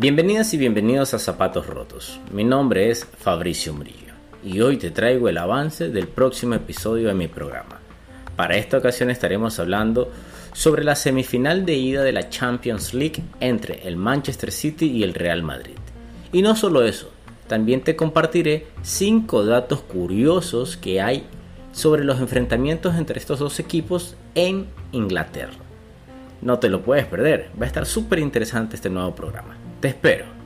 Bienvenidas y bienvenidos a Zapatos Rotos. Mi nombre es Fabricio Murillo y hoy te traigo el avance del próximo episodio de mi programa. Para esta ocasión estaremos hablando sobre la semifinal de ida de la Champions League entre el Manchester City y el Real Madrid. Y no solo eso, también te compartiré 5 datos curiosos que hay sobre los enfrentamientos entre estos dos equipos en Inglaterra. No te lo puedes perder, va a estar súper interesante este nuevo programa. Te espero.